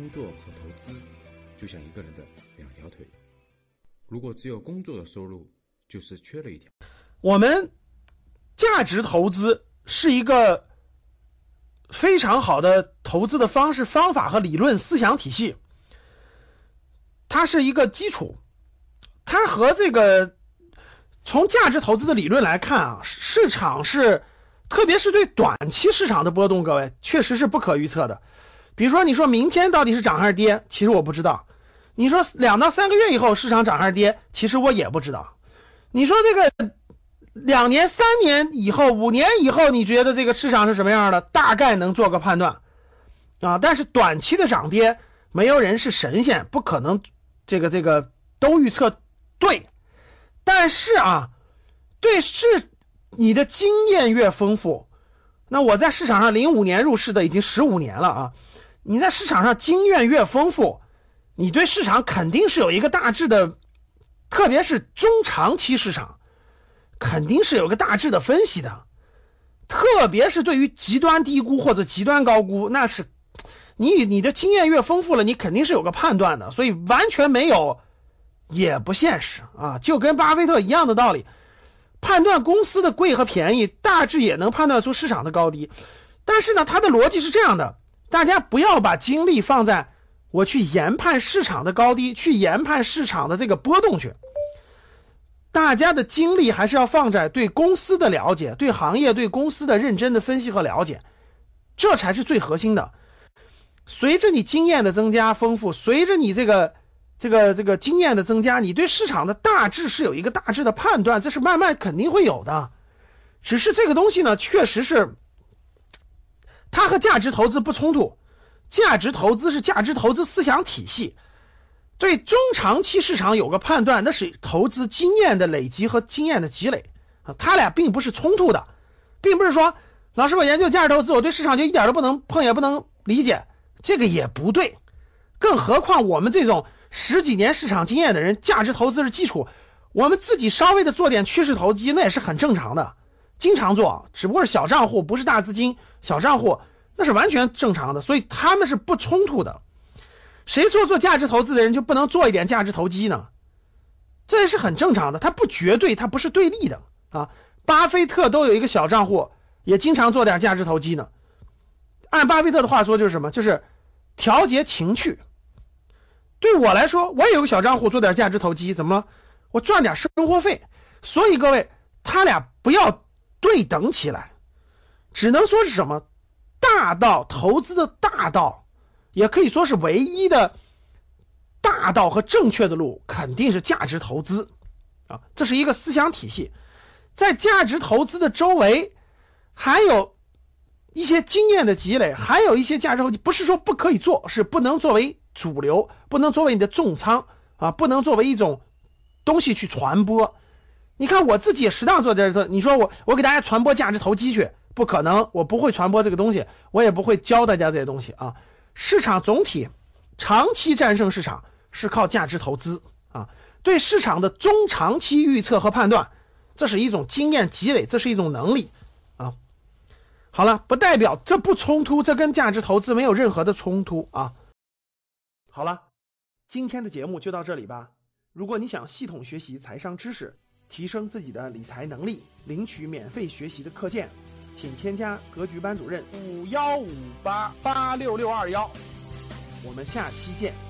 工作和投资就像一个人的两条腿，如果只有工作的收入，就是缺了一条。我们价值投资是一个非常好的投资的方式、方法和理论思想体系，它是一个基础。它和这个从价值投资的理论来看啊，市场是特别是对短期市场的波动，各位确实是不可预测的。比如说，你说明天到底是涨还是跌，其实我不知道。你说两到三个月以后市场涨还是跌，其实我也不知道。你说这个两年、三年以后、五年以后，你觉得这个市场是什么样的？大概能做个判断啊。但是短期的涨跌，没有人是神仙，不可能这个这个都预测对。但是啊，对市你的经验越丰富，那我在市场上零五年入市的，已经十五年了啊。你在市场上经验越丰富，你对市场肯定是有一个大致的，特别是中长期市场，肯定是有个大致的分析的。特别是对于极端低估或者极端高估，那是你你的经验越丰富了，你肯定是有个判断的。所以完全没有也不现实啊，就跟巴菲特一样的道理，判断公司的贵和便宜，大致也能判断出市场的高低。但是呢，他的逻辑是这样的。大家不要把精力放在我去研判市场的高低，去研判市场的这个波动去。大家的精力还是要放在对公司的了解、对行业、对公司的认真的分析和了解，这才是最核心的。随着你经验的增加丰富，随着你这个这个这个经验的增加，你对市场的大致是有一个大致的判断，这是慢慢肯定会有的。只是这个东西呢，确实是。它和价值投资不冲突，价值投资是价值投资思想体系，对中长期市场有个判断，那是投资经验的累积和经验的积累。啊，它俩并不是冲突的，并不是说老师我研究价值投资，我对市场就一点都不能碰也不能理解，这个也不对，更何况我们这种十几年市场经验的人，价值投资是基础，我们自己稍微的做点趋势投机，那也是很正常的。经常做，只不过是小账户，不是大资金，小账户那是完全正常的，所以他们是不冲突的。谁说做价值投资的人就不能做一点价值投机呢？这也是很正常的，它不绝对，它不是对立的啊。巴菲特都有一个小账户，也经常做点价值投机呢。按巴菲特的话说，就是什么？就是调节情趣。对我来说，我也有个小账户，做点价值投机，怎么？我赚点生活费。所以各位，他俩不要。对等起来，只能说是什么大道投资的大道，也可以说是唯一的大道和正确的路，肯定是价值投资啊，这是一个思想体系。在价值投资的周围，还有一些经验的积累，还有一些价值投资，不是说不可以做，是不能作为主流，不能作为你的重仓啊，不能作为一种东西去传播。你看我自己也适当做点事，你说我我给大家传播价值投机去，不可能，我不会传播这个东西，我也不会教大家这些东西啊。市场总体长期战胜市场是靠价值投资啊，对市场的中长期预测和判断，这是一种经验积累，这是一种能力啊。好了，不代表这不冲突，这跟价值投资没有任何的冲突啊。好了，今天的节目就到这里吧。如果你想系统学习财商知识，提升自己的理财能力，领取免费学习的课件，请添加格局班主任五幺五八八六六二幺，我们下期见。